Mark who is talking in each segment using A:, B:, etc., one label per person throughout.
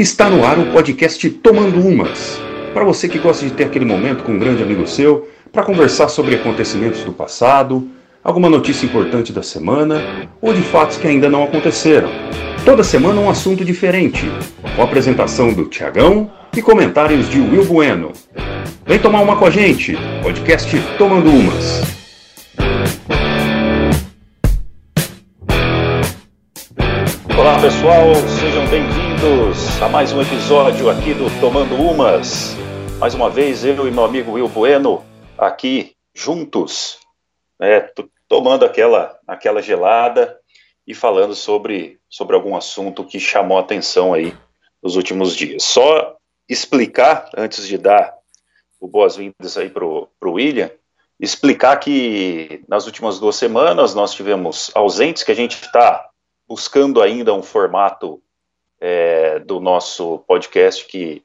A: Está no ar o podcast Tomando Umas. Para você que gosta de ter aquele momento com um grande amigo seu, para conversar sobre acontecimentos do passado, alguma notícia importante da semana ou de fatos que ainda não aconteceram. Toda semana um assunto diferente, com apresentação do Tiagão e comentários de Will Bueno. Vem tomar uma com a gente, podcast Tomando Umas.
B: Olá pessoal, sejam bem-vindos a mais um episódio aqui do Tomando Umas. Mais uma vez eu e meu amigo Will Bueno aqui juntos, né, tomando aquela, aquela gelada e falando sobre, sobre algum assunto que chamou a atenção aí nos últimos dias. Só explicar, antes de dar o boas-vindas aí para o William, explicar que nas últimas duas semanas nós tivemos ausentes, que a gente está buscando ainda um formato é, do nosso podcast que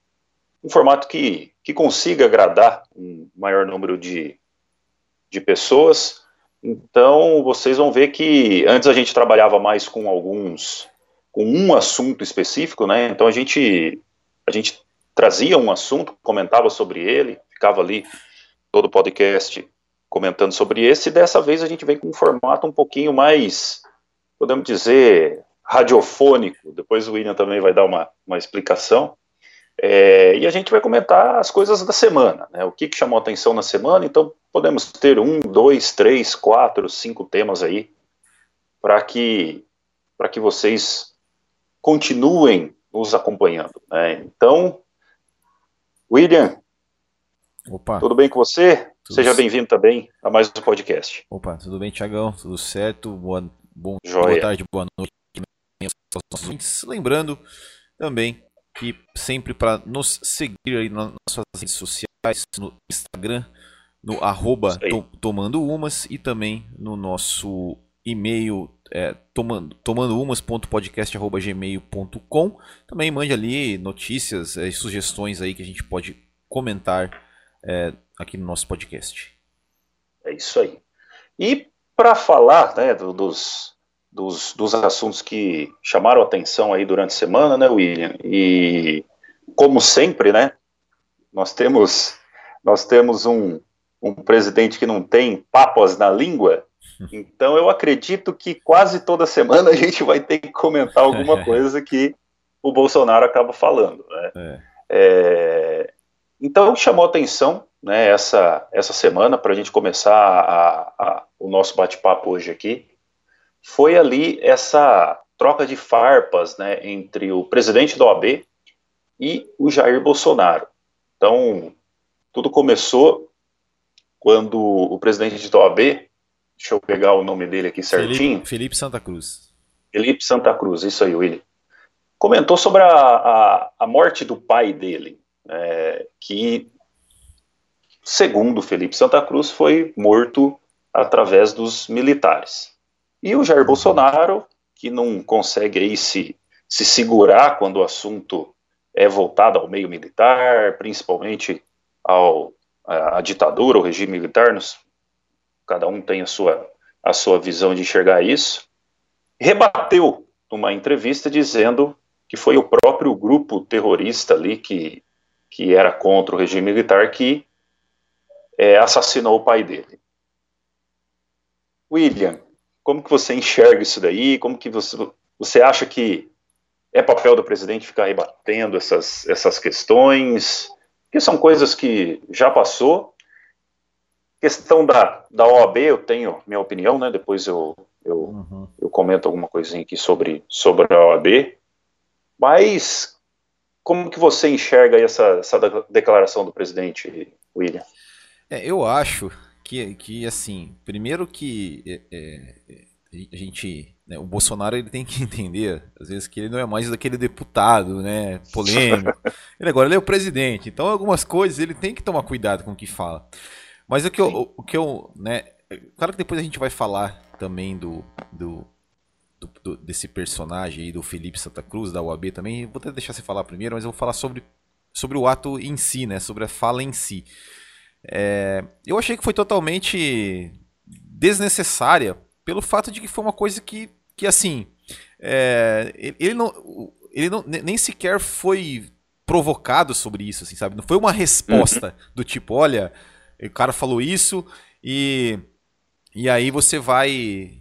B: um formato que, que consiga agradar um maior número de, de pessoas. Então vocês vão ver que antes a gente trabalhava mais com alguns com um assunto específico, né? Então a gente a gente trazia um assunto, comentava sobre ele, ficava ali todo o podcast comentando sobre esse, e dessa vez a gente vem com um formato um pouquinho mais podemos dizer, radiofônico. Depois o William também vai dar uma, uma explicação. É, e a gente vai comentar as coisas da semana, né? O que, que chamou atenção na semana. Então, podemos ter um, dois, três, quatro, cinco temas aí para que, para que vocês continuem nos acompanhando. Né? Então, William, Opa. tudo bem com você? Tudo Seja bem-vindo também a mais um podcast.
C: Opa, tudo bem, Tiagão? Tudo certo? Boa, Bom, boa tarde, boa noite. Lembrando também que sempre para nos seguir aí nas suas redes sociais, no Instagram, no arroba to, tomando umas e também no nosso e-mail é, tomando, tomandoumas.podcast.gmail.com também mande ali notícias e é, sugestões aí que a gente pode comentar é, aqui no nosso podcast.
B: É isso aí. E para falar né, do, dos, dos, dos assuntos que chamaram atenção aí durante a semana, né, William? E como sempre, né, nós temos nós temos um, um presidente que não tem papas na língua, então eu acredito que quase toda semana a gente vai ter que comentar alguma coisa que o Bolsonaro acaba falando. Né? É. É, então chamou atenção né, essa, essa semana para a gente começar a, a, o nosso bate-papo hoje aqui, foi ali essa troca de farpas né, entre o presidente da OAB e o Jair Bolsonaro. Então, tudo começou quando o presidente da OAB, deixa eu pegar o nome dele aqui certinho.
C: Felipe, Felipe Santa Cruz.
B: Felipe Santa Cruz, isso aí, William. Comentou sobre a, a, a morte do pai dele, é, que segundo Felipe Santa Cruz, foi morto através dos militares. E o Jair Bolsonaro, que não consegue aí se, se segurar quando o assunto é voltado ao meio militar, principalmente ao, ditadura, o regime militar, nos, cada um tem a sua, a sua visão de enxergar isso, rebateu numa entrevista dizendo que foi o próprio grupo terrorista ali que, que era contra o regime militar que é, assassinou o pai dele. William, como que você enxerga isso daí? Como que você, você acha que é papel do presidente ficar rebatendo essas, essas questões? Que são coisas que já passou. Questão da, da OAB, eu tenho minha opinião, né? Depois eu, eu, uhum. eu comento alguma coisinha aqui sobre, sobre a OAB. Mas como que você enxerga essa, essa declaração do presidente, William?
C: É, eu acho que, que assim, primeiro que é, é, a gente, né, o Bolsonaro ele tem que entender, às vezes, que ele não é mais daquele deputado, né, polêmico. Ele agora ele é o presidente, então algumas coisas ele tem que tomar cuidado com o que fala. Mas o que eu, o que eu, né, claro que depois a gente vai falar também do, do, do, do desse personagem aí do Felipe Santa Cruz da UAB também. Vou até deixar você falar primeiro, mas eu vou falar sobre sobre o ato em si, né, sobre a fala em si. É, eu achei que foi totalmente desnecessária pelo fato de que foi uma coisa que, que assim, é, ele não, ele não, nem sequer foi provocado sobre isso, assim, sabe? Não foi uma resposta uhum. do tipo, olha, o cara falou isso e e aí você vai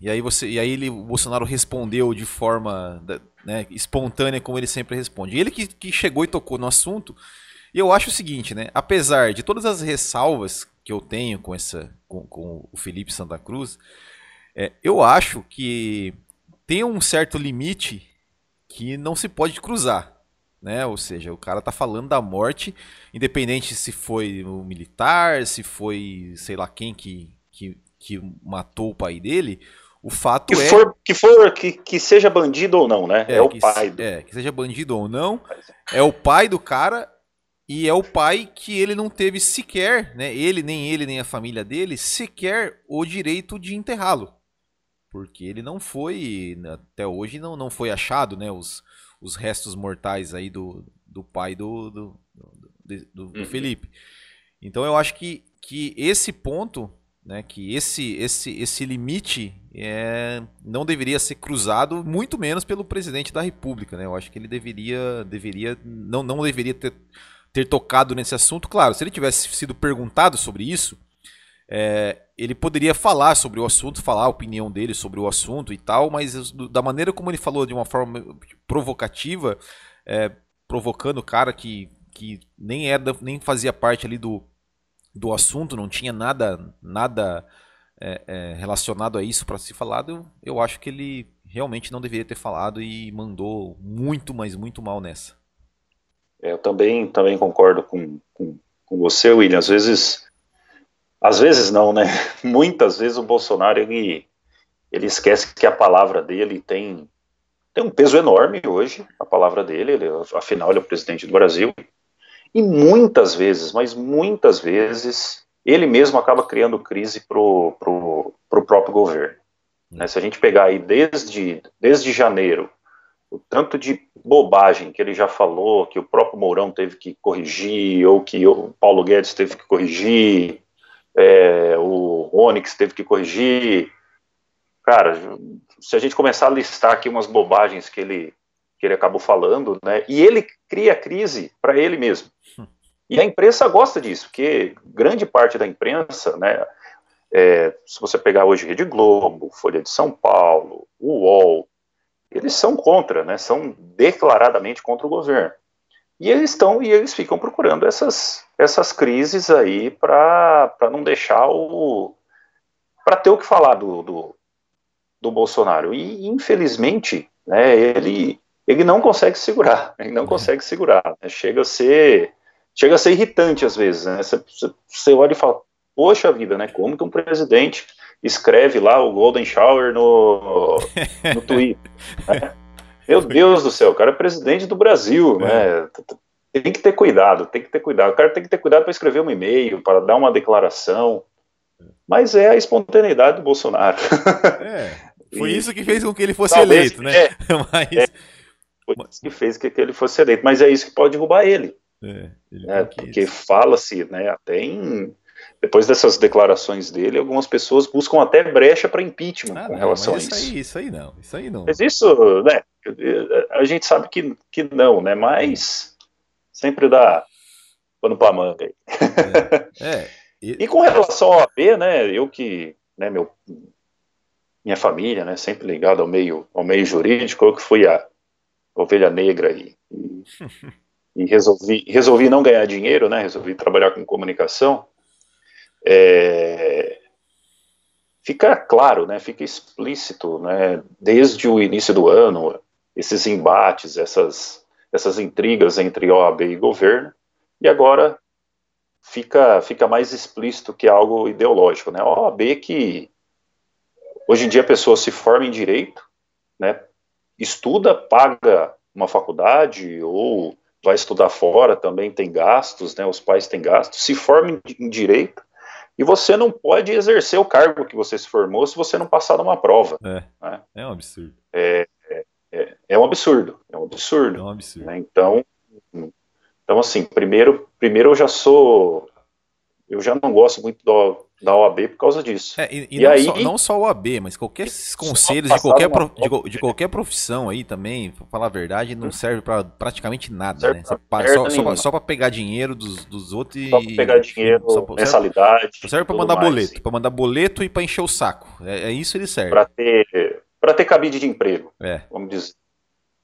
C: e aí você e aí ele, o Bolsonaro respondeu de forma né, espontânea como ele sempre responde. E ele que, que chegou e tocou no assunto. E eu acho o seguinte, né? Apesar de todas as ressalvas que eu tenho com essa com, com o Felipe Santa Cruz, é, eu acho que tem um certo limite que não se pode cruzar né? Ou seja, o cara tá falando da morte, independente se foi o militar, se foi sei lá quem que, que, que matou o pai dele. O fato
B: que
C: é.
B: For, que for que, que seja bandido ou não, né?
C: É, é o pai. Do... É, que seja bandido ou não. É o pai do cara e é o pai que ele não teve sequer, né? Ele, nem ele, nem a família dele, sequer o direito de enterrá-lo. Porque ele não foi, até hoje, não, não foi achado, né? Os, os restos mortais aí do, do pai do, do, do, do, uhum. Felipe. Então eu acho que, que esse ponto, né, que esse, esse, esse limite é, não deveria ser cruzado, muito menos pelo presidente da República. Né? Eu acho que ele deveria, deveria não, não deveria ter, ter tocado nesse assunto. Claro, se ele tivesse sido perguntado sobre isso, é, ele poderia falar sobre o assunto, falar a opinião dele sobre o assunto e tal, mas da maneira como ele falou de uma forma provocativa, é, provocando o cara que, que nem era, nem fazia parte ali do, do assunto, não tinha nada nada é, é, relacionado a isso para ser falado, eu, eu acho que ele realmente não deveria ter falado e mandou muito, mas muito mal nessa.
B: É, eu também, também concordo com, com, com você, William. Às vezes às vezes não, né? Muitas vezes o Bolsonaro ele, ele esquece que a palavra dele tem, tem um peso enorme hoje, a palavra dele, ele, afinal ele é o presidente do Brasil. E muitas vezes, mas muitas vezes, ele mesmo acaba criando crise para o próprio governo. Né? Se a gente pegar aí desde, desde janeiro, o tanto de bobagem que ele já falou, que o próprio Mourão teve que corrigir, ou que o Paulo Guedes teve que corrigir, é, o Onix teve que corrigir. Cara, se a gente começar a listar aqui umas bobagens que ele, que ele acabou falando, né, e ele cria crise para ele mesmo. E a imprensa gosta disso, porque grande parte da imprensa, né, é, se você pegar hoje Rede Globo, Folha de São Paulo, o UOL, eles são contra, né, são declaradamente contra o governo. E eles estão e eles ficam procurando essas, essas crises aí para não deixar o. para ter o que falar do, do, do, Bolsonaro. E, infelizmente, né, ele, ele não consegue segurar. Ele não consegue segurar. Né, chega a ser. Chega a ser irritante às vezes. Né, você, você olha e fala, poxa vida, né? Como que um presidente escreve lá o Golden Shower no, no Twitter? Né? Meu Deus do céu, o cara é presidente do Brasil, é. né? Tem que ter cuidado, tem que ter cuidado. O cara tem que ter cuidado para escrever um e-mail, para dar uma declaração. Mas é a espontaneidade do Bolsonaro.
C: É, foi e, isso que fez com que ele fosse eleito, né? É,
B: Mas... é, foi isso que fez com que ele fosse eleito. Mas é isso que pode derrubar ele. É, ele é, porque fala-se, né, até em depois dessas declarações dele, algumas pessoas buscam até brecha para impeachment ah, com relação a isso.
C: Isso aí, isso aí não, isso aí não.
B: Mas isso, né, a gente sabe que, que não, né, mas sempre dá pano para manga aí. É, é e... e... com relação ao AB, né, eu que, né, meu, minha família, né, sempre ligado ao meio, ao meio jurídico, eu que fui a ovelha negra aí, e, e resolvi, resolvi não ganhar dinheiro, né, resolvi trabalhar com comunicação, é, fica claro, né, fica explícito, né, desde o início do ano, esses embates, essas, essas intrigas entre OAB e governo, e agora fica, fica mais explícito que algo ideológico, né, OAB que hoje em dia a pessoa se forma em direito, né, estuda, paga uma faculdade ou vai estudar fora, também tem gastos, né, os pais têm gastos, se forma em direito, e você não pode exercer o cargo que você se formou se você não passar numa prova.
C: É, né? é um absurdo.
B: É, é, é, um absurdo. É um absurdo. É um absurdo. Né? Então, então, assim, primeiro, primeiro eu já sou. Eu já não gosto muito do, da OAB por causa disso.
C: É, e, e, e não, aí, só, não só a OAB, mas qualquer conselhos de qualquer, de, de, qualquer profissão aí também, pra falar a verdade, não hum. serve para praticamente nada, né? Pra só, só, só para pegar dinheiro dos, dos outros e.
B: Só pra pegar dinheiro, só mensalidade.
C: Só serve para mandar mais. boleto, para mandar boleto e para encher o saco. É, é isso ele serve.
B: Para ter, pra ter cabide de emprego. É. Vamos dizer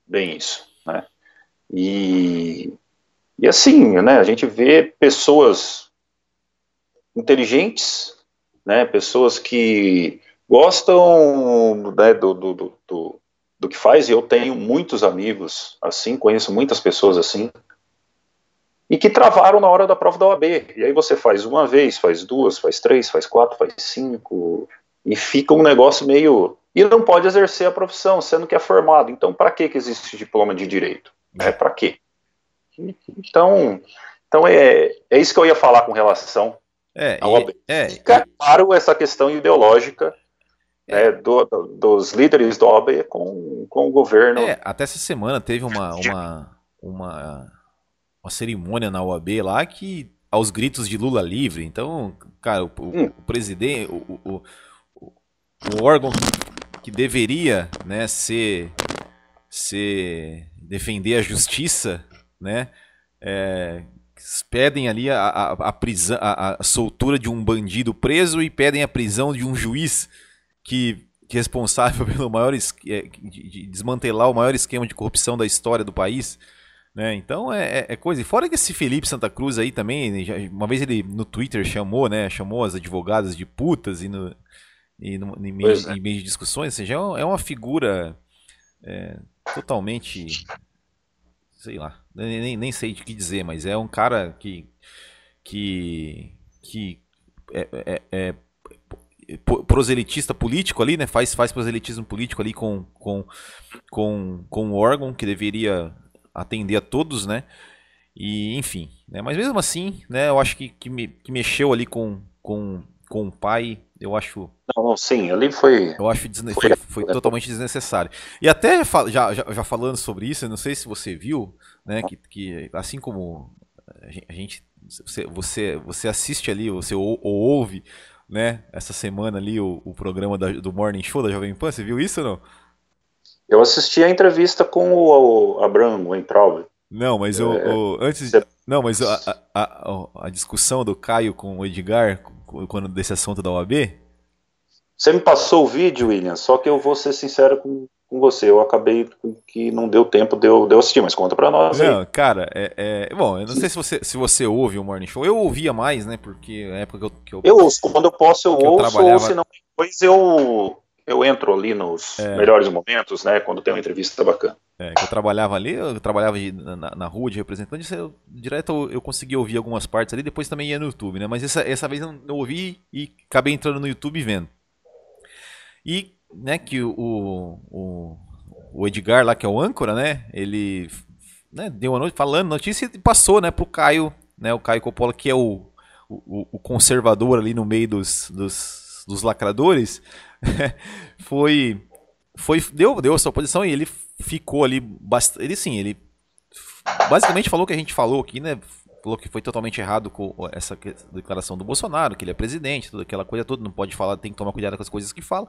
B: bem isso, né? E, e assim, né, a gente vê pessoas inteligentes, né, pessoas que gostam né, do, do, do, do, que faz, e eu tenho muitos amigos assim, conheço muitas pessoas assim, e que travaram na hora da prova da OAB. E aí você faz uma vez, faz duas, faz três, faz quatro, faz cinco, e fica um negócio meio. E não pode exercer a profissão, sendo que é formado. Então, para que, existe diploma de direito? É para quê? Então, então é, é isso que eu ia falar com relação
C: é,
B: e, é, Fica claro essa questão ideológica é. né, do, do, dos líderes do OAB com, com o governo. É,
C: até essa semana teve uma, uma, uma, uma cerimônia na OAB lá que aos gritos de Lula livre. Então, cara, o, hum. o presidente, o, o, o, órgão que deveria né, ser, ser defender a justiça, né, é, pedem ali a, a, a prisão, a, a, soltura de um bandido preso e pedem a prisão de um juiz que, que é responsável pelo maior de, de desmantelar o maior esquema de corrupção da história do país. Né? Então é, é, é coisa. E fora que esse Felipe Santa Cruz aí também, já, uma vez ele no Twitter chamou, né? Chamou as advogadas de putas e, no, e no, em, meio, é. em de discussões, ou seja, é uma figura é, totalmente sei lá, nem, nem sei o que dizer, mas é um cara que que que é, é, é proselitista político ali, né? Faz, faz proselitismo político ali com, com, com, com o órgão que deveria atender a todos, né? E enfim, né? Mas mesmo assim, né? Eu acho que, que, me, que mexeu ali com, com, com o pai eu acho.
B: Não, sim, ali foi.
C: Eu acho desne... foi, foi, foi, totalmente desnecessário. E até já, já, já, falando sobre isso, eu não sei se você viu, né, que, que assim como a gente. Você, você, você assiste ali, você ou, ou ouve, né, essa semana ali o, o programa da, do Morning Show da Jovem Pan, você viu isso ou não?
B: Eu assisti a entrevista com o, o Abraham Weintraub.
C: Não, mas é, o, o, antes. Você... Não, mas a, a, a, a, discussão do Caio com o Edgar, quando desse assunto da OAB?
B: Você me passou o vídeo, William, só que eu vou ser sincero com, com você. Eu acabei que não deu tempo de eu, de eu assistir, mas conta pra nós.
C: Não, aí. cara, é, é, Bom, eu não sei se você, se você ouve o Morning Show. Eu ouvia mais, né? Porque na época que eu. Que eu,
B: eu ouço, quando eu posso, eu ouço, eu trabalhava... ou se não, depois eu, eu entro ali nos é. melhores momentos, né? Quando tem uma entrevista bacana.
C: É, que eu trabalhava ali, eu trabalhava de, na, na, rua de representante, eu, direto eu, eu conseguia ouvir algumas partes ali, depois também ia no YouTube, né? Mas essa, essa vez eu, eu ouvi e acabei entrando no YouTube vendo. E, né, que o, o, o Edgar lá, que é o âncora, né? Ele né, deu uma noite falando notícia e passou, né, pro Caio, né? O Caio Coppola, que é o, o, o conservador ali no meio dos, dos, dos lacradores, foi foi deu deu a sua posição e ele ficou ali bastante ele sim ele basicamente falou o que a gente falou aqui né falou que foi totalmente errado com essa declaração do Bolsonaro que ele é presidente toda aquela coisa toda não pode falar tem que tomar cuidado com as coisas que fala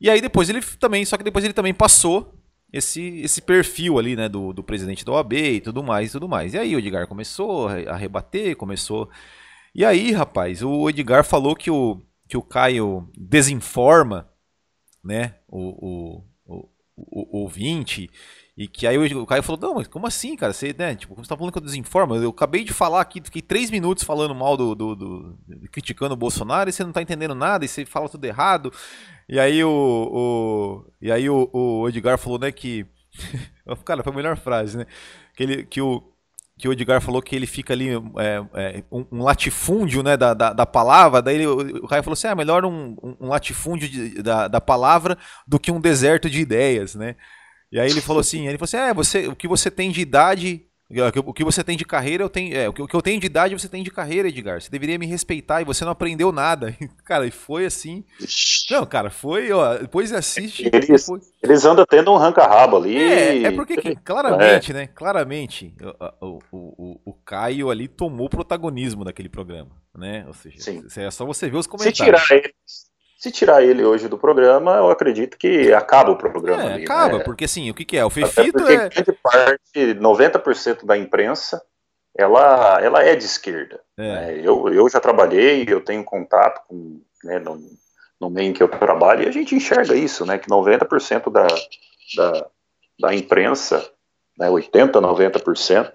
C: e aí depois ele também só que depois ele também passou esse, esse perfil ali, né, do, do presidente da OAB e tudo mais e tudo mais. E aí o Edgar começou a rebater, começou. E aí, rapaz, o Edgar falou que o, que o Caio desinforma né, o, o, ouvinte, e que aí o Caio falou, não, mas como assim, cara? Você, né, tipo, como você tá falando que eu desinformo? Eu acabei de falar aqui, fiquei três minutos falando mal do, do, do, criticando o Bolsonaro e você não tá entendendo nada, e você fala tudo errado. E aí o, o e aí o, o Edgar falou, né, que cara, foi a melhor frase, né? Que ele que o que o Edgar falou que ele fica ali é, é, um, um, latifúndio né, da, da, da palavra, daí ele, o Caio falou assim, ah, melhor um, um latifúndio de, da, da palavra do que um deserto de ideias, né? E aí ele falou assim, ele falou assim, é, você, o que você tem de idade O que você tem de carreira, eu tenho. É, o que eu tenho de idade, você tem de carreira, Edgar. Você deveria me respeitar e você não aprendeu nada. Cara, e foi assim. Não, cara, foi, ó. Depois assiste.
B: Eles,
C: foi...
B: eles andam tendo um ranca-rabo ali.
C: É, é porque claramente, é. né? Claramente, o, o, o, o, Caio ali tomou protagonismo daquele programa, né? Ou seja, Sim. é só você ver os comentários. Se
B: tirar ele, se tirar ele hoje do programa, eu acredito que acaba o programa. É, ali,
C: acaba,
B: né?
C: porque assim, o que, que é? O Fefito é.
B: Grande parte, 90% da imprensa, ela, ela é de esquerda. É. Né? Eu, eu já trabalhei, eu tenho contato com, né, no, no meio em que eu trabalho, e a gente enxerga isso, né? Que 90% da, da, da imprensa, né, 80%, 90%,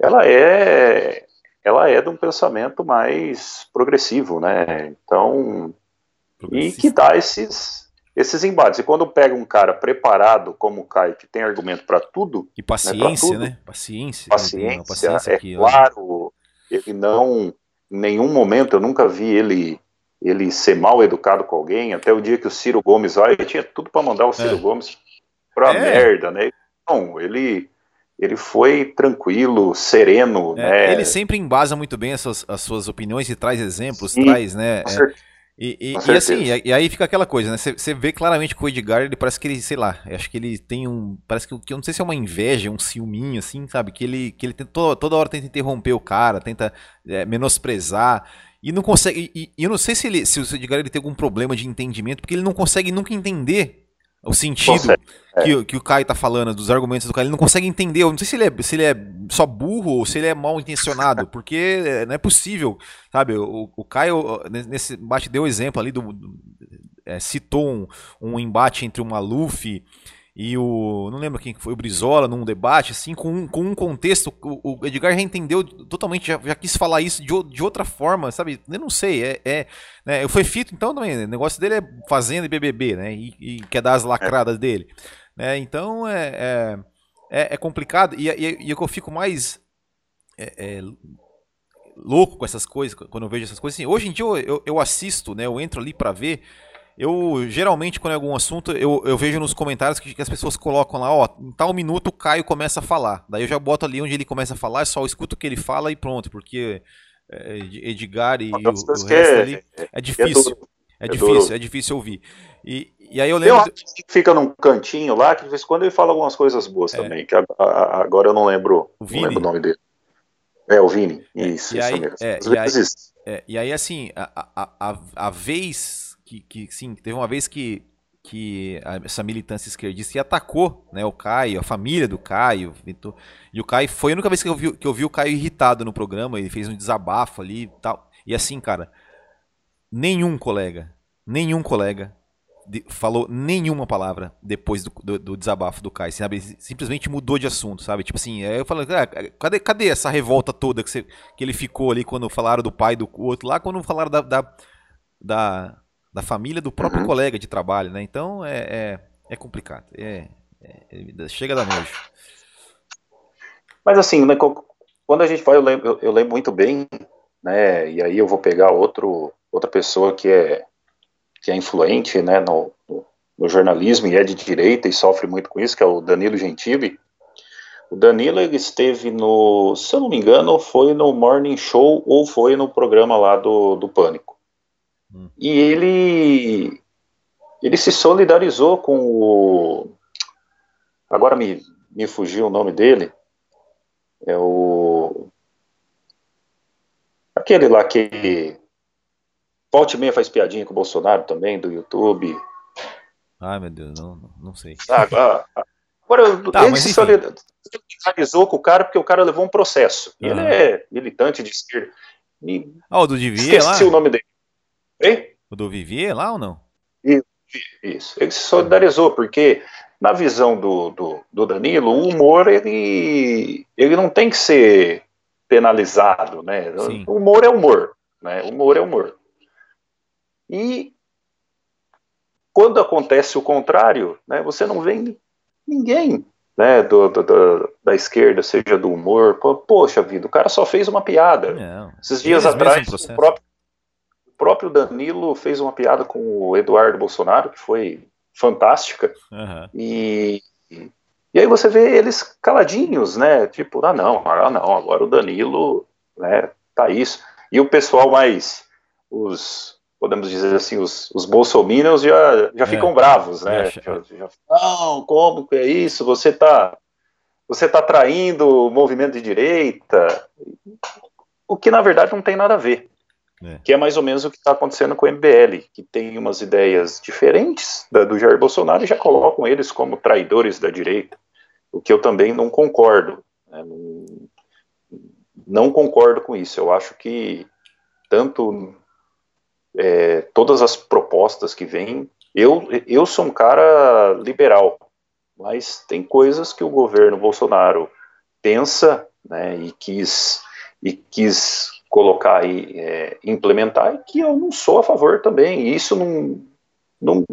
B: ela é ela é de um pensamento mais progressivo, né? Então, e que dá esses, esses embates. E quando pega um cara preparado como o Caio, que tem argumento para tudo.
C: E paciência, né? né? Paciência.
B: Paciência, paciência é aqui, claro. Ele não. Em nenhum momento eu nunca vi ele ele ser mal educado com alguém. Até o dia que o Ciro Gomes vai, ele tinha tudo para mandar o Ciro é. Gomes pra é. merda, né? Não, ele ele foi tranquilo, sereno, é, né?
C: Ele sempre embasa muito bem as suas, as suas opiniões e traz exemplos, Sim, traz, né? É, e, e, e, assim, e, aí fica aquela coisa, né? Você vê claramente que o Edgar, ele parece que ele, sei lá, acho que ele tem um. Parece que, que eu não sei se é uma inveja, um ciúminho, assim, sabe? Que ele, que ele tem, toda, toda hora tenta interromper o cara, tenta é, menosprezar. E não consegue. E, eu não sei se, ele, se o Edgar ele tem algum problema de entendimento, porque ele não consegue nunca entender o sentido é. que, que o Kai tá falando, dos argumentos do Kai, ele não consegue entender. Eu não sei se ele é, se ele é só burro ou se ele é mal intencionado, porque não é possível, sabe? O, o Caio, nesse embate, deu exemplo ali, do, do é, citou um, um embate entre o Maluf e o. Não lembro quem foi, o Brizola, num debate, assim, com um, com um contexto. O, o Edgar já entendeu totalmente, já, já, quis falar isso de, de outra forma, sabe? Eu não sei, é. é né? Foi fito, então também. O negócio dele é fazenda e BBB, né? E, e quer dar as lacradas é. dele. Né? Então é, é, é, é complicado. E, e, e o que eu fico mais. É, é, louco com essas coisas, quando eu vejo essas coisas. Assim, hoje em dia eu, eu, eu assisto, né? Eu entro ali para ver. Eu, geralmente, quando é algum assunto, eu, eu vejo nos comentários que, que, as pessoas colocam lá, ó, em tal minuto o Caio começa a falar. Daí eu já boto ali onde ele começa a falar, só escuto o que ele fala e pronto, porque é, Edgar e o, o resto é, ali é, é difícil. É, é difícil, é difícil ouvir. E, e aí eu lembro.
B: Tem um que fica num cantinho lá, que de vez em quando ele fala algumas coisas boas é. também, que agora eu não lembro, o não lembro o nome dele. É, o Vini. Isso,
C: e
B: isso
C: aí,
B: mesmo.
C: É, e, aí, e aí, assim, a, a, a, a vez que, que sim, teve uma vez que, que essa militância esquerdista atacou né, o Caio, a família do Caio. E o Caio foi a única vez que eu, vi, que eu vi o Caio irritado no programa, ele fez um desabafo ali e tal. E assim, cara, nenhum colega, nenhum colega de, falou nenhuma palavra depois do, do, do, desabafo do Caio, sabe? Simplesmente mudou de assunto, sabe? Tipo assim, eu falei, ah, cadê, cadê essa revolta toda que, você, que ele ficou ali quando falaram do pai do outro lá, quando falaram da, da, da da família do próprio uhum. colega de trabalho, né? Então é, é, é complicado. É, é, chega da noite.
B: Mas assim, né, quando a gente vai, eu lembro, eu, eu lembro muito bem, né? E aí eu vou pegar outro, outra pessoa que é que é influente, né, no, no, no jornalismo e é de direita e sofre muito com isso, que é o Danilo Gentili. O Danilo ele esteve no, se eu não me engano, foi no Morning Show ou foi no programa lá do, do Pânico. Hum. E ele ele se solidarizou com o agora me, me fugiu o nome dele é o aquele lá que volte meia faz piadinha com o Bolsonaro também do YouTube
C: ai meu Deus não não sei
B: ah, agora tá, ele se solidarizou com o cara porque o cara levou um processo uhum. ele é militante de esquerda
C: e ah, o do Divier
B: esqueci lá? o nome dele Hein?
C: O do Vivier lá ou não?
B: Isso. Ele se solidarizou, porque na visão do, do, do, Danilo, o humor ele, ele não tem que ser penalizado, né? Sim. O humor é humor, né? O humor é humor. E quando acontece o contrário, né? Você não vê ninguém, né? Do, do, da esquerda, seja do humor, poxa vida, o cara só fez uma piada. Não. Esses dias atrás, o próprio próprio Danilo fez uma piada com o Eduardo Bolsonaro, que foi fantástica. Uhum. E, E aí você vê eles caladinhos, né? Tipo, ah não, ah não, agora o Danilo, né, tá isso. E o pessoal mais, os, podemos dizer assim, os, os bolsominions já, já é. ficam bravos, né? É. Já, já, não, como que é isso? Você tá, você tá traindo o movimento de direita, o que na verdade não tem nada a ver. É. Que é mais ou menos o que está acontecendo com o MBL, que tem umas ideias diferentes da, do Jair Bolsonaro e já colocam eles como traidores da direita, o que eu também não concordo. Né? Não, não, concordo com isso. Eu acho que tanto é, todas as propostas que vêm, eu, eu sou um cara liberal, mas tem coisas que o governo Bolsonaro pensa né, e quis e quis colocar e é, implementar e que eu não sou a favor também. E isso não, não,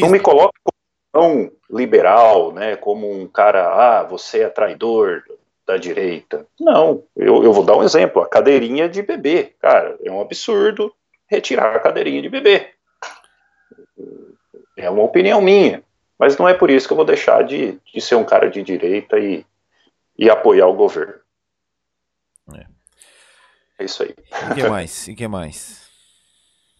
B: não me coloca como tão liberal, né, como um cara, ah, você é traidor da direita. Não, eu, eu vou dar um exemplo, a cadeirinha de bebê. Cara, é um absurdo retirar a cadeirinha de bebê. É uma opinião minha, mas não é por isso que eu vou deixar de, de ser um cara de direita e, e apoiar o governo. É. Isso aí.
C: E que mais? E que mais?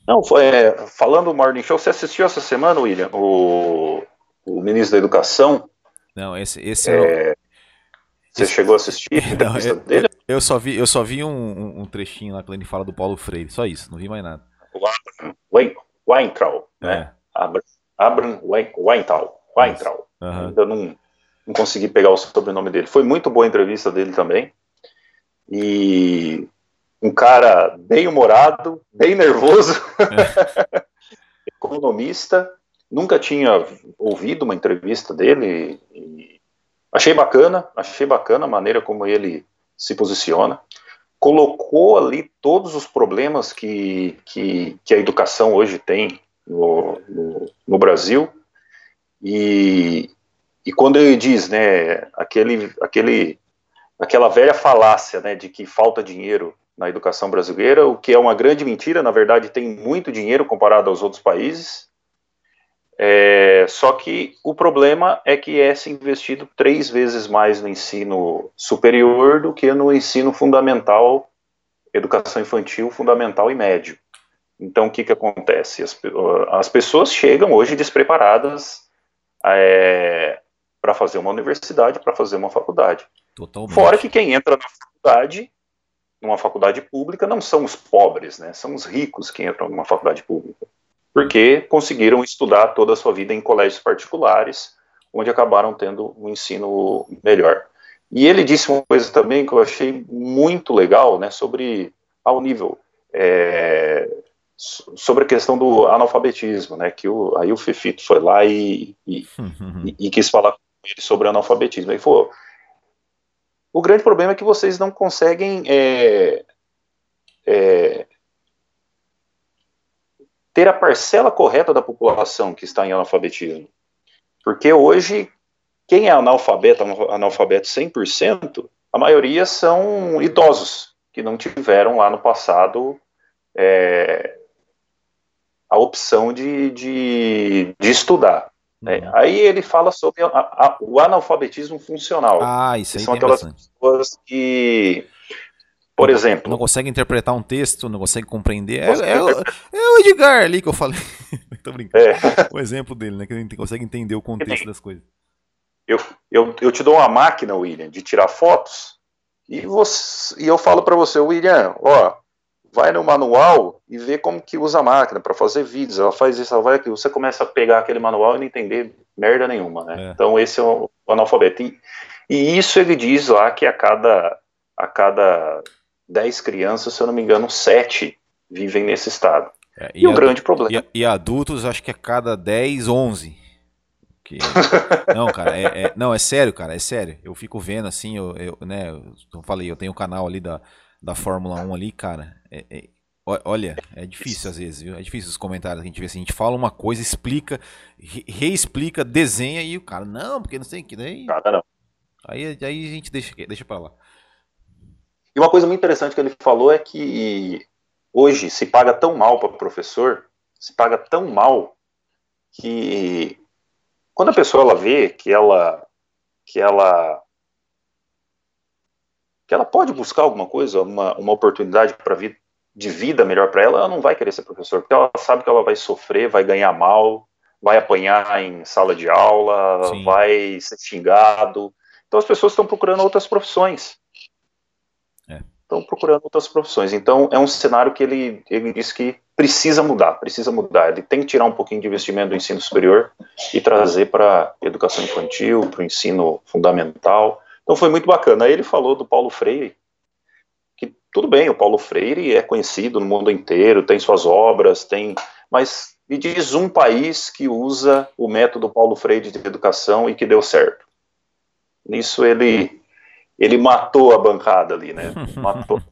B: Não, é, falando do Morning Show, você assistiu essa semana, William, o, o ministro da Educação?
C: Não, esse, esse é,
B: Você esse... chegou a assistir
C: não, eu, dele? Eu só vi, eu só vi um, um, trechinho lá quando ele fala do Paulo Freire, só isso, não vi mais nada.
B: O Abraham Weintraub, né? É. Abraham Weintraub, Weintraub. Uhum. Ainda não, não consegui pegar o sobrenome dele. Foi muito boa a entrevista dele também. E um cara bem humorado, bem nervoso, é. economista. Nunca tinha ouvido uma entrevista dele. achei bacana, achei bacana a maneira como ele se posiciona. Colocou ali todos os problemas que, que, que a educação hoje tem no, no, no Brasil. E, e quando ele diz, né, aquele, aquele, aquela velha falácia, né, de que falta dinheiro na educação brasileira, o que é uma grande mentira, na verdade tem muito dinheiro comparado aos outros países, é, só que o problema é que é se investido três vezes mais no ensino superior do que no ensino fundamental, educação infantil, fundamental e médio. Então, o que, que acontece? As, as pessoas chegam hoje despreparadas é, para fazer uma universidade, para fazer uma faculdade. Totalmente. Fora que quem entra na faculdade numa faculdade pública não são os pobres, né? São os ricos que entram numa faculdade pública, porque conseguiram estudar toda a sua vida em colégios particulares, onde acabaram tendo um ensino melhor. E ele disse uma coisa também que eu achei muito legal, né? Sobre ao nível é, sobre a questão do analfabetismo, né? Que o, aí o Fefito foi lá e, e, e, e quis falar com ele sobre analfabetismo. Ele falou o grande problema é que vocês não conseguem é, é, ter a parcela correta da população que está em analfabetismo. Porque hoje, quem é analfabeto, analfabeto 100%, a maioria são idosos, que não tiveram lá no passado é, a opção de, de, de estudar. É, uhum. Aí ele fala sobre a, a, o analfabetismo funcional.
C: Ah, isso aí
B: são aquelas pessoas que, por
C: não,
B: exemplo.
C: Não consegue interpretar um texto, não consegue compreender. É, é, é, o Edgar ali que eu falei. Tô brincando. É. O exemplo dele, né? Que gente consegue entender o contexto das coisas.
B: Eu, eu, eu te dou uma máquina, William, de tirar fotos, e, você, e eu falo para você, William, ó, vai no manual e vê como que usa a máquina para fazer vídeos. Ela faz isso, ela vai aqui. Você começa a pegar aquele manual e não entender merda nenhuma, né? É. Então esse é o, analfabeto. E, e, isso ele diz lá que a cada a cada 10 crianças, se eu não me engano, 7 vivem nesse estado. É, e, e o grande problema.
C: E, e, adultos, acho que a cada 10, 11. Que... não, cara, é, é, não, é sério, cara, é sério. Eu fico vendo assim, eu, eu né, eu falei, eu tenho o um canal ali da, da Fórmula 1 ali, cara, é, é, olha, é difícil às vezes, viu? É difícil os comentários que a gente vê assim, a gente fala uma coisa, explica, re reexplica, desenha e o cara, não, porque não sei o que, daí... Nada não. Aí, aí a gente deixa, deixa pra lá.
B: E uma coisa muito interessante que ele falou é que hoje se paga tão mal para professor, se paga tão mal que quando a pessoa ela vê que ela que ela que ela pode buscar alguma coisa, uma, uma oportunidade para vida de vida melhor para ela, ela não vai querer ser professor, porque ela sabe que ela vai sofrer, vai ganhar mal, vai apanhar em sala de aula, Sim. vai ser xingado. Então as pessoas estão procurando outras profissões. É. Estão procurando outras profissões. Então é um cenário que ele, ele diz que precisa mudar, precisa mudar. Ele tem que tirar um pouquinho de investimento do ensino superior e trazer para educação infantil, para o ensino fundamental. Então foi muito bacana. Aí ele falou do Paulo Freire, que tudo bem, o Paulo Freire é conhecido no mundo inteiro, tem suas obras, tem, mas me diz um país que usa o método Paulo Freire de educação e que deu certo. Nisso ele ele matou a bancada ali, né? Matou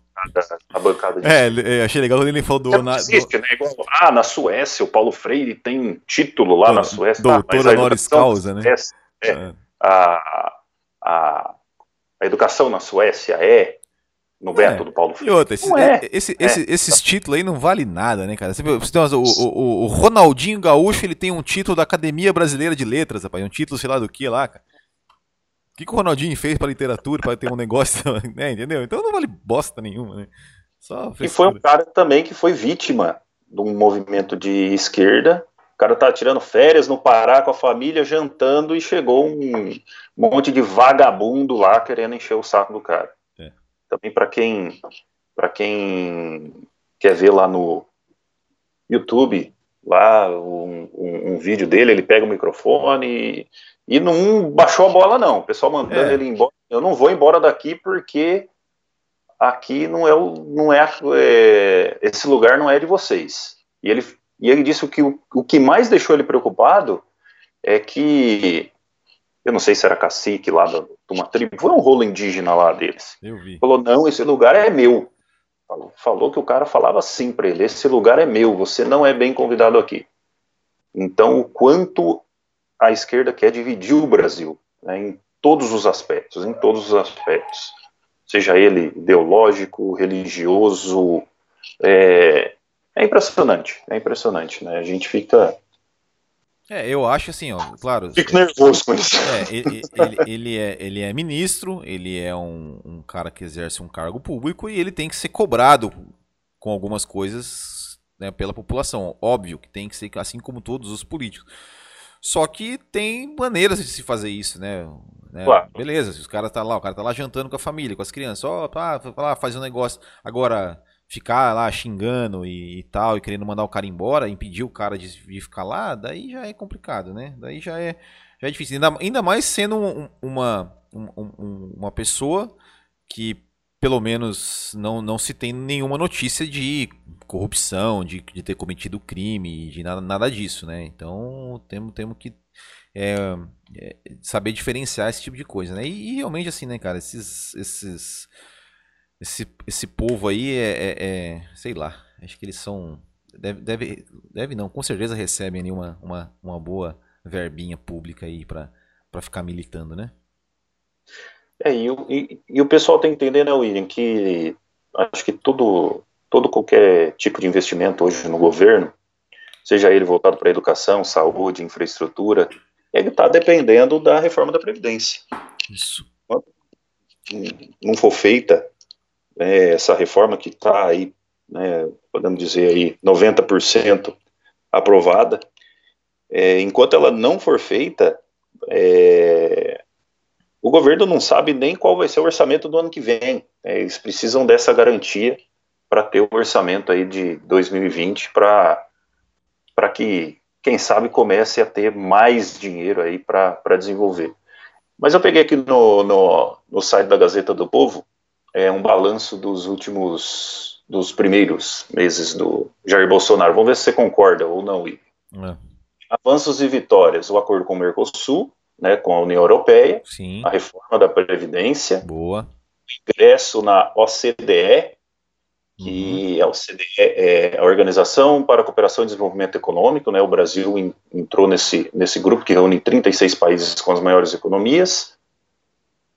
B: a bancada. De...
C: É, achei legal quando ele falou do,
B: na, existe, do... Né? Igual, ah, na Suécia, o Paulo Freire tem um título lá na Suécia.
C: Doutor ah, honoris causa, né?
B: É, é. A, a, a educação na Suécia é no Beto é. do Paulo
C: Freire. E outra, esse, é. esse, é. esse, esses títulos aí não vale nada, né, cara? Você, você o, o, o, Ronaldinho Gaúcho, ele tem um título da Academia Brasileira de Letras, rapaz, um título, sei lá do que lá, cara. O que, que o Ronaldinho fez para literatura, para ter um negócio, né, entendeu? Então não vale bosta nenhuma, né?
B: Só e foi um cara também que foi vítima de um movimento de esquerda. O cara tá tirando férias no Pará com a família, jantando, e chegou um monte de vagabundo lá querendo encher o saco do cara. Também para quem para quem quer ver lá no YouTube lá um, um, um, vídeo dele, ele pega o microfone e, e não baixou a bola não. O pessoal mandando é. ele embora. Eu não vou embora daqui porque aqui não é o não é, é, esse lugar não é de vocês. E ele e ele disse que o, o que mais deixou ele preocupado é que eu não sei se era cacique lá de uma tribo, foi um rolo indígena lá deles.
C: Eu vi.
B: Falou, não, esse lugar é meu. Falou, falou que o cara falava assim para ele, esse lugar é meu, você não é bem convidado aqui. Então, o quanto a esquerda quer dividir o Brasil, né, em todos os aspectos, em todos os aspectos. Seja ele ideológico, religioso, é, é impressionante, é impressionante, né? A gente fica
C: é, eu acho assim, ó, claro.
B: Fico nervoso com isso.
C: É, ele, ele, ele, é, ele é ministro, ele é um, um cara que exerce um cargo público e ele tem que ser cobrado com algumas coisas né, pela população. Óbvio que tem que ser assim como todos os políticos. Só que tem maneiras de se fazer isso, né? né? Claro. Beleza, se os caras tá lá, o cara tá lá jantando com a família, com as crianças, ó, oh, tá, lá, fazer um negócio. Agora, ficar lá xingando e, e, tal, e querendo mandar o cara embora, impedir o cara de, de, ficar lá, daí já é complicado, né? Daí já é, já é difícil. Ainda, ainda mais sendo um, uma, um, uma pessoa que pelo menos não, não se tem nenhuma notícia de corrupção, de, de ter cometido crime, de nada, nada disso, né? Então temos, temos que é, é, saber diferenciar esse tipo de coisa, né? E, e realmente assim, né, cara, esses, esses esse, esse povo aí é, é, é, sei lá, acho que eles são. Deve, deve, deve não, com certeza recebem ali uma, uma, uma boa verbinha pública aí para ficar militando, né?
B: É, e, e, e, o pessoal tem que entender, né, William, que acho que todo, todo qualquer tipo de investimento hoje no governo, seja ele voltado para educação, saúde, infraestrutura, ele está dependendo da reforma da Previdência.
C: Isso.
B: Quando não for feita né, essa reforma que está aí, né, podemos dizer aí, 90% aprovada, é, enquanto ela não for feita, é, o governo não sabe nem qual vai ser o orçamento do ano que vem. É, eles precisam dessa garantia para ter o orçamento aí de 2020 para que quem sabe comece a ter mais dinheiro aí para desenvolver. Mas eu peguei aqui no, no, no site da Gazeta do Povo é, um balanço dos últimos, dos primeiros meses do Jair Bolsonaro. Vamos ver se você concorda ou não, Ivo. É. Avanços e vitórias, o acordo com o Mercosul, né, com a União Europeia,
C: Sim.
B: a reforma da Previdência,
C: Boa.
B: o ingresso na OCDE, que uhum. é, a OCDE, é a Organização para a Cooperação e Desenvolvimento Econômico, né, o Brasil entrou nesse, nesse grupo que reúne 36 países com as maiores economias,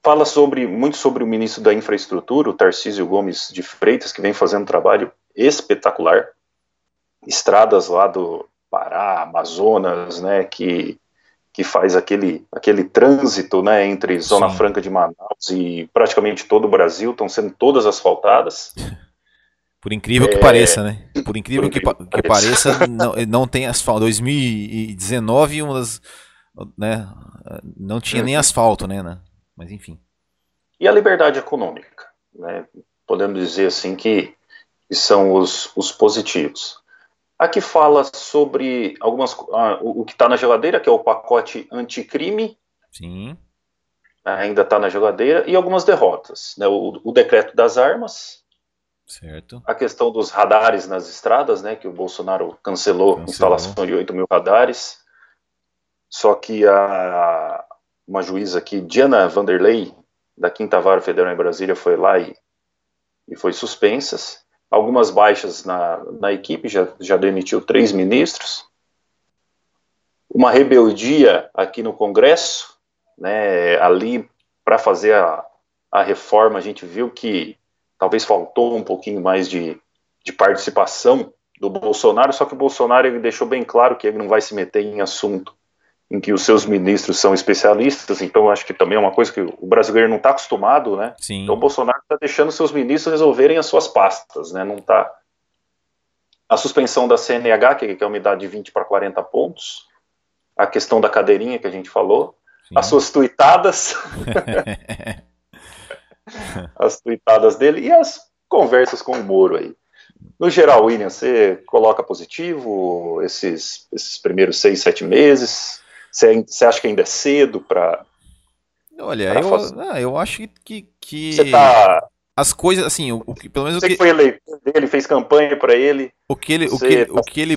B: fala sobre muito sobre o ministro da Infraestrutura, o Tarcísio Gomes de Freitas, que vem fazendo um trabalho espetacular. Estradas lá do Pará, Amazonas, né, que que faz aquele, aquele trânsito né, entre Zona Sim. Franca de Manaus e praticamente todo o Brasil, estão sendo todas asfaltadas.
C: Por incrível que é... pareça, né? Por incrível, Por incrível que, que, pareça, não, não tem asfalto. 2019, uma das, né, não tinha nem asfalto, né, né? Mas enfim.
B: E a liberdade econômica, né? Podemos dizer assim que, que são os, os positivos. Aqui fala sobre algumas ah, o, o que está na geladeira, que é o pacote anticrime.
C: Sim.
B: Ainda está na geladeira e algumas derrotas, né? O, o decreto das armas,
C: Certo.
B: A questão dos radares nas estradas, né, que o Bolsonaro cancelou, cancelou. a instalação de 8 mil radares. Só que a, uma juíza aqui, Diana Vanderlei, da Quinta Vara Federal em Brasília, foi lá e, e foi suspensas. Algumas baixas na, na equipe, já, já demitiu três ministros. Uma rebeldia aqui no Congresso, né, ali para fazer a, a reforma, a gente viu que talvez faltou um pouquinho mais de, de participação do Bolsonaro, só que o Bolsonaro ele deixou bem claro que ele não vai se meter em assunto em que os seus ministros são especialistas, então acho que também é uma coisa que o brasileiro não está acostumado, né?
C: Sim.
B: Então o Bolsonaro está deixando seus ministros resolverem as suas pastas, né? Não está. A suspensão da CNH, que é uma idade de 20 para 40 pontos, a questão da cadeirinha que a gente falou, Sim. as suas tuitadas. as tweetadas dele e as conversas com o Moro aí. No geral, William, você coloca positivo esses, esses primeiros seis, sete meses? Você, você acha que ainda é cedo para.
C: Olha, eu, ah, eu acho que. que...
B: Você tá
C: as coisas, assim, o, o que, pelo menos
B: Você
C: o que...
B: foi eleitor dele, fez campanha para ele.
C: O que ele, o que, tá o que ele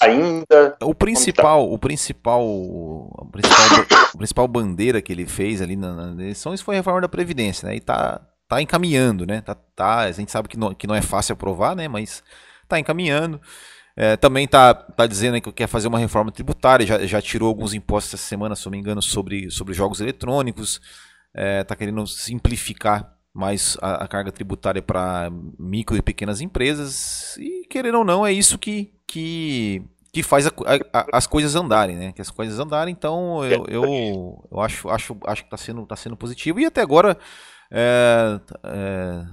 B: ainda.
C: O principal, tá? o principal, o principal, a principal bandeira que ele fez ali na, na eleições foi a reforma da previdência, né? E tá, tá encaminhando, né? Tá, tá, a gente sabe que não, que não é fácil aprovar, né? Mas tá encaminhando. É, também tá, tá dizendo que quer fazer uma reforma tributária, já, já tirou alguns impostos essa semana, se não me engano, sobre, sobre jogos eletrônicos. É, tá querendo simplificar mais a, a carga tributária para micro e pequenas empresas. E, querendo ou não, é isso que, que, que faz a, a, as coisas andarem, né? Que as coisas andarem, então eu, eu, eu acho, acho, acho que está sendo, tá sendo positivo. E até agora, é, é,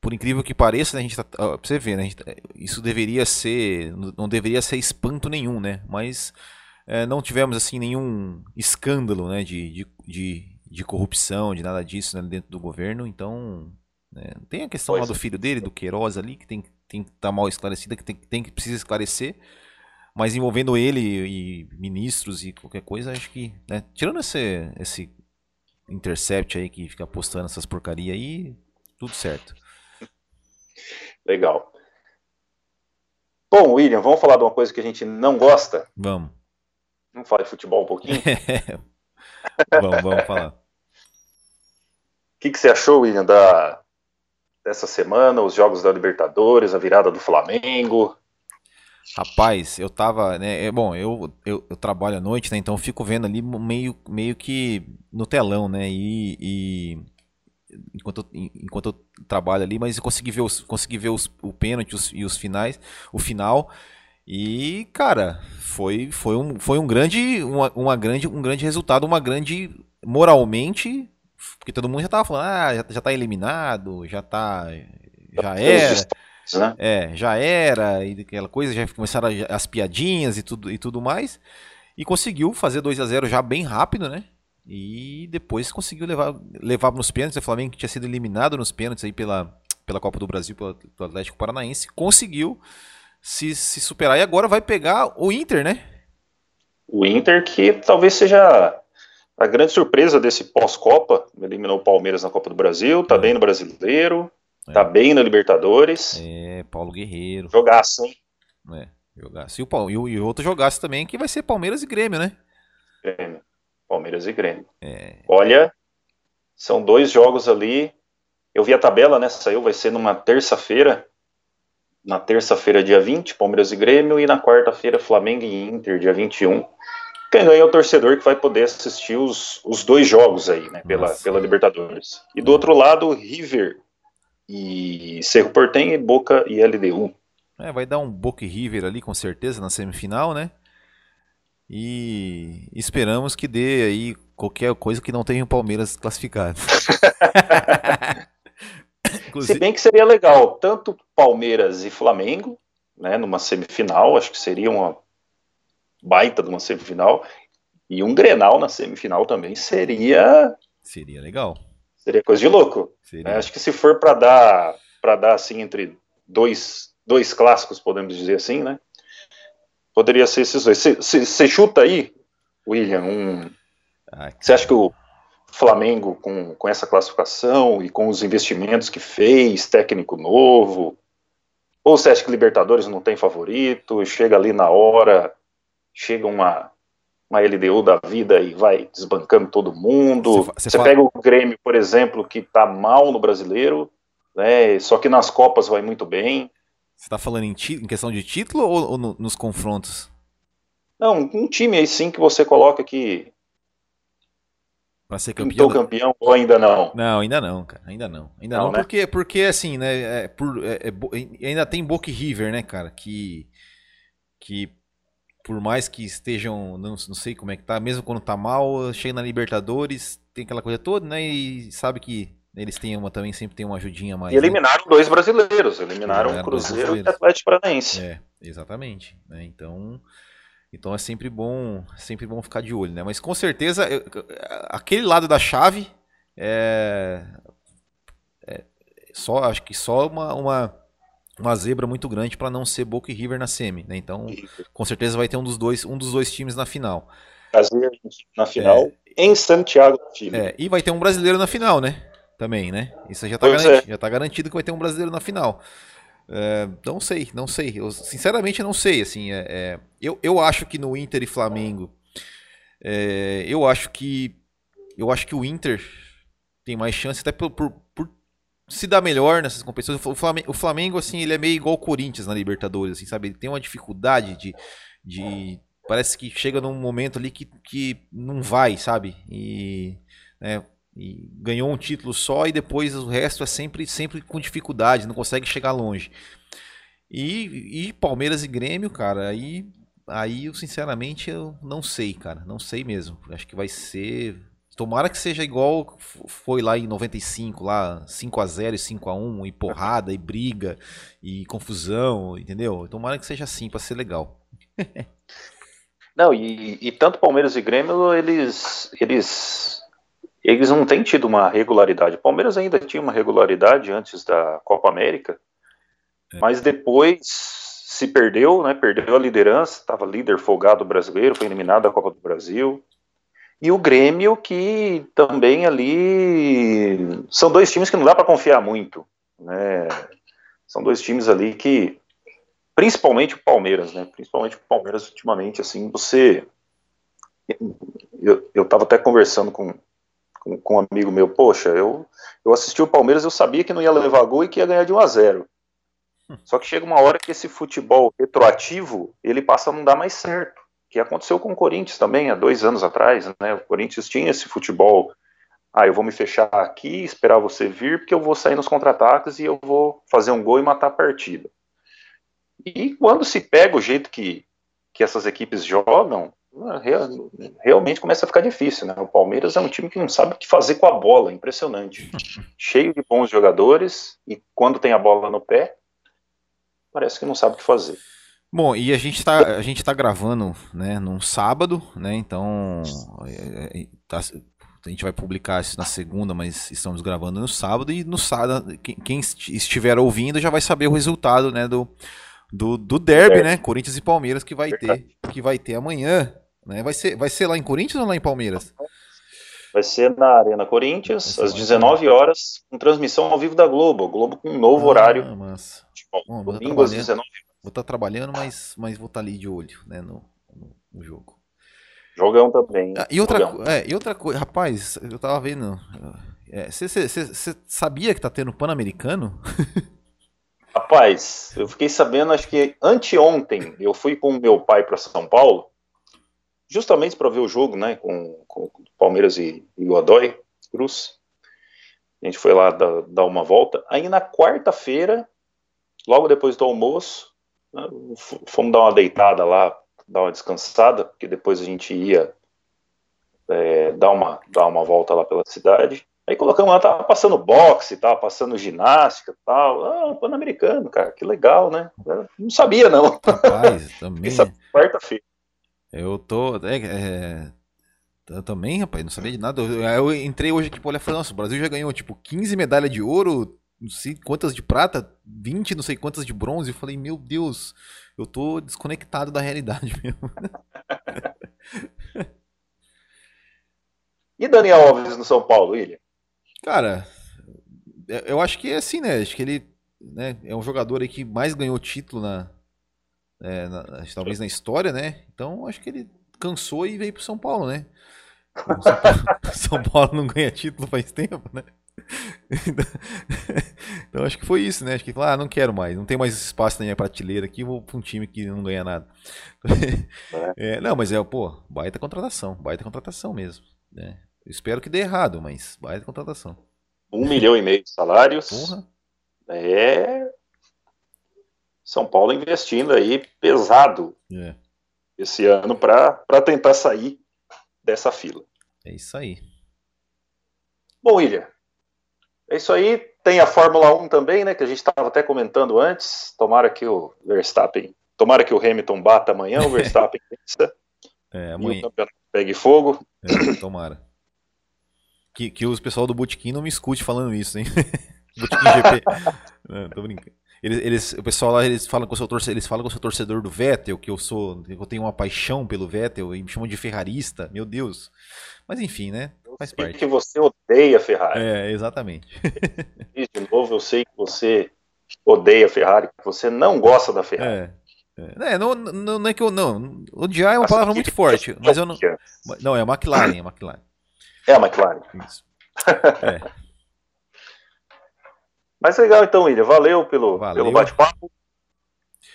C: por incrível que pareça, né, a gente tá, pra você ver, né, gente, isso deveria ser, não deveria ser espanto nenhum, né? Mas é, não tivemos assim nenhum escândalo, né, de, de, de de corrupção, de nada disso né, dentro do governo. Então, né, tem a questão pois lá do filho dele, do Queiroz ali, que tem, tem que estar tá mal esclarecida, que tem, tem que precisa esclarecer. Mas envolvendo ele e ministros e qualquer coisa, acho que, né, tirando esse, esse intercept aí que fica postando essas porcaria aí, tudo certo.
B: Legal. Bom, William, vamos falar de uma coisa que a gente não gosta?
C: Vamos.
B: Vamos falar de futebol um pouquinho?
C: vamos, vamos falar. O
B: que, que você achou, William, da, dessa semana, os jogos da Libertadores, a virada do Flamengo?
C: Rapaz, eu tava, né, é, bom, eu, eu, eu, trabalho à noite, né, então eu fico vendo ali meio, meio que no telão, né, e, e enquanto, eu, enquanto eu trabalho ali, mas eu consegui ver, os, consegui ver os, o pênalti os, e os finais, o final, e, cara, foi, foi, um, foi um grande, uma, uma grande, um grande resultado, uma grande moralmente, porque todo mundo já tava falando, ah, já, já tá eliminado, já tá, já era, né? é, já era, e aquela coisa, já começaram as piadinhas e tudo, e tudo mais, e conseguiu fazer 2 a 0 já bem rápido, né? E depois conseguiu levar, levar nos pênaltis, o Flamengo que tinha sido eliminado nos pênaltis aí pela, pela Copa do Brasil, pelo, pelo Atlético Paranaense, conseguiu se, se superar. E agora vai pegar o Inter, né?
B: O Inter, que talvez seja a grande surpresa desse pós-Copa. Eliminou o Palmeiras na Copa do Brasil, tá é. bem no Brasileiro, é. tá bem na Libertadores.
C: É, Paulo Guerreiro.
B: Jogaço, hein?
C: É, jogaço. E o, e o, e o outro jogaço também, que vai ser Palmeiras e Grêmio, né?
B: Grêmio. Palmeiras e Grêmio.
C: É.
B: Olha, são dois jogos ali. Eu vi a tabela, né? Saiu, vai ser numa terça-feira na terça-feira, dia 20, Palmeiras e Grêmio, e na quarta-feira, Flamengo e Inter, dia 21. Quem ganha é o torcedor que vai poder assistir os, os dois jogos aí, né, pela, pela Libertadores. E do outro lado, River e Cerro Portem, Boca e LDU.
C: É, vai dar um Boca e River ali, com certeza, na semifinal, né? E esperamos que dê aí qualquer coisa que não tenha o Palmeiras classificado.
B: Se bem que seria legal, tanto Palmeiras e Flamengo, né, numa semifinal, acho que seria uma baita de uma semifinal, e um Grenal na semifinal também seria
C: seria legal.
B: Seria coisa de louco. É, acho que se for para dar para dar assim entre dois dois clássicos, podemos dizer assim, né? Poderia ser esses dois. Você chuta aí, William, um. Você acha que o Flamengo, com, com essa classificação e com os investimentos que fez, técnico novo, ou você acha que Libertadores não tem favorito, chega ali na hora, chega uma, uma LDU da vida e vai desbancando todo mundo. Você, você pega o Grêmio, por exemplo, que está mal no brasileiro, né, só que nas Copas vai muito bem.
C: Você está falando em, em, questão de título ou, ou no, nos confrontos?
B: Não, um time aí sim que você coloca que.
C: Para ser campeão.
B: campeão ou ainda não?
C: Não, ainda não, cara. Ainda não. Ainda não, não né? porque, porque assim, né? É, por, é, é, ainda tem Boca e River, né, cara? Que. Que por mais que estejam, não, não sei como é que tá, mesmo quando tá mal, chega na Libertadores, tem aquela coisa toda, né? E sabe que eles têm uma também, sempre tem uma ajudinha mais.
B: E né? eliminaram né? dois brasileiros, eliminaram o Cruzeiro e o Atlético Paranaense.
C: É, exatamente. Né? Então, então é sempre bom, sempre bom ficar de olho, né? Mas com certeza eu, aquele lado da chave é, é só, acho que só uma, uma, uma zebra muito grande para não ser Boca e River na semi, né? Então, com certeza vai ter um dos dois, um dos dois times na final.
B: Brasil na final é, em Santiago
C: do Chile. É, e vai ter um brasileiro na final, né? Também, né? Isso já garantido, é. já tá garantido que vai ter um brasileiro na final. É, não sei, não sei. Eu, sinceramente, não sei. Assim, é, é, eu, eu acho que no Inter e Flamengo, é, eu acho que eu acho que o Inter tem mais chance até por, por, por se dar melhor nessas competições. O Flamengo, o Flamengo, assim, ele é meio igual o Corinthians na Libertadores, assim, sabe? Ele tem uma dificuldade de, de parece que chega num momento ali que, que não vai, sabe? E né, e ganhou um título só e depois o resto é sempre, sempre com dificuldade, não consegue chegar longe. E, e Palmeiras e Grêmio, cara, aí, aí eu sinceramente eu não sei, cara, não sei mesmo. Acho que vai ser. Tomara que seja igual foi lá em 95, lá 5 a 0 e 5 a 1 e porrada e briga e confusão, entendeu? Tomara que seja assim para ser legal.
B: não, e, e tanto Palmeiras e Grêmio, eles eles eles não têm tido uma regularidade. O Palmeiras ainda tinha uma regularidade antes da Copa América, é. mas depois se perdeu, né? Perdeu a liderança, estava líder folgado brasileiro, foi eliminado da Copa do Brasil. E o Grêmio, que também ali. São dois times que não dá para confiar muito. Né? São dois times ali que. Principalmente o Palmeiras, né? Principalmente o Palmeiras, ultimamente, assim, você. Eu estava até conversando com, com, com, um amigo meu, poxa, eu, eu assisti o Palmeiras, eu sabia que não ia levar gol e que ia ganhar de 1 a 0 Só que chega uma hora que esse futebol retroativo, ele passa a não dar mais certo. Que aconteceu com o Corinthians também, há dois anos atrás, né? O Corinthians tinha esse futebol, ah, eu vou me fechar aqui, esperar você vir, porque eu vou sair nos contra-ataques e eu vou fazer um gol e matar a partida. E quando se pega o jeito que, que essas equipes jogam, realmente começa a ficar difícil, né? O Palmeiras é um time que não sabe o que fazer com a bola, impressionante. Cheio de bons jogadores e quando tem a bola no pé, parece que não sabe o que fazer.
C: Bom, e a gente está a gente tá gravando, né, num sábado, né? Então, é, é, tá, a gente vai publicar isso na segunda, mas estamos gravando no sábado e no sábado quem estiver ouvindo já vai saber o resultado, né, do do, do derby, né? Corinthians e Palmeiras que vai ter, que vai ter amanhã. Né? Vai, ser, vai ser lá em Corinthians ou lá em Palmeiras?
B: Vai ser na Arena Corinthians, às 19 horas, com transmissão ao vivo da Globo. Globo com um novo ah, horário.
C: Mas... Bom, domingo às 19 Vou estar tá trabalhando, mas, mas vou estar tá ali de olho né, no, no, no jogo.
B: Jogão também.
C: Ah, e, outra, é, e outra coisa, rapaz, eu tava vendo. Você é, sabia que tá tendo Pan-Americano?
B: Rapaz, eu fiquei sabendo, acho que anteontem, eu fui com meu pai para São Paulo, justamente para ver o jogo, né, com, com Palmeiras e, e Godoy Cruz. A gente foi lá dar, dar uma volta. Aí na quarta-feira, logo depois do almoço, né, fomos dar uma deitada lá dar uma descansada, porque depois a gente ia é, dar, uma, dar uma volta lá pela cidade. Aí colocamos lá, tava passando boxe, tava passando ginástica tal. Ah, Pan-Americano, cara, que legal, né? Eu não sabia, não.
C: Rapaz, também.
B: quarta-feira.
C: Eu tô. É, é, eu também, rapaz, não sabia de nada. Eu, eu entrei hoje aqui pra olhar e falei, nossa, o Brasil já ganhou, tipo, 15 medalhas de ouro, não sei quantas de prata, 20 não sei quantas de bronze. Eu falei, meu Deus, eu tô desconectado da realidade mesmo.
B: e Daniel Alves no São Paulo, William?
C: Cara, eu acho que é assim, né? Acho que ele né, é um jogador aí que mais ganhou título na, é, na, talvez na história, né? Então acho que ele cansou e veio pro São Paulo, né? São Paulo, São Paulo não ganha título faz tempo, né? Então acho que foi isso, né? Acho que ah, não quero mais, não tem mais espaço na minha prateleira aqui, vou para um time que não ganha nada. É, não, mas é, pô, baita contratação, baita contratação mesmo. Né? Espero que dê errado, mas baita contratação.
B: Um milhão e meio de salários. Porra. É. São Paulo investindo aí pesado é. esse ano para tentar sair dessa fila.
C: É isso aí.
B: Bom, William, é isso aí. Tem a Fórmula 1 também, né? Que a gente estava até comentando antes. Tomara que o Verstappen, tomara que o Hamilton bata amanhã, o Verstappen pensa.
C: É, amanhã.
B: E o campeonato pegue fogo.
C: É, tomara. Que, que os pessoal do Botequim não me escute falando isso, hein? Botequim GP. não, tô brincando. Eles, eles, o pessoal lá, eles falam que eu sou torcedor, eles falam que eu sou torcedor do Vettel, que eu sou, que eu tenho uma paixão pelo Vettel e me chamam de ferrarista. Meu Deus. Mas enfim, né?
B: Faz parte. que você odeia Ferrari.
C: É, exatamente.
B: de novo, eu sei que você odeia Ferrari, que você não gosta da Ferrari.
C: É. É, não, não, não, é que eu não. Odiar é uma palavra muito forte, mas eu não. Não, é a McLaren, é a McLaren.
B: É a McLaren. Isso. É. Mas legal então, William. Valeu pelo, Valeu. pelo bate-papo.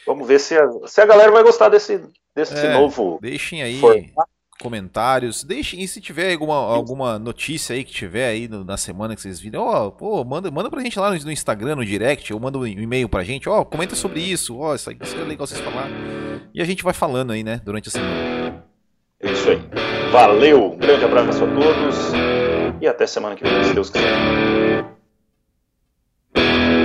B: Vamos ver se a, se a galera vai gostar desse, desse é, novo.
C: Deixem aí formato. comentários. Deixem, e se tiver alguma, alguma notícia aí que tiver aí no, na semana que vocês viram, ó, pô, manda, manda pra gente lá no, no Instagram, no direct, ou manda um e-mail pra gente, ó, comenta sobre isso, ó, isso aí seria legal vocês falar. E a gente vai falando aí, né, durante a semana.
B: É isso aí. Valeu, um grande abraço a todos e até semana que vem, se Deus quiser. you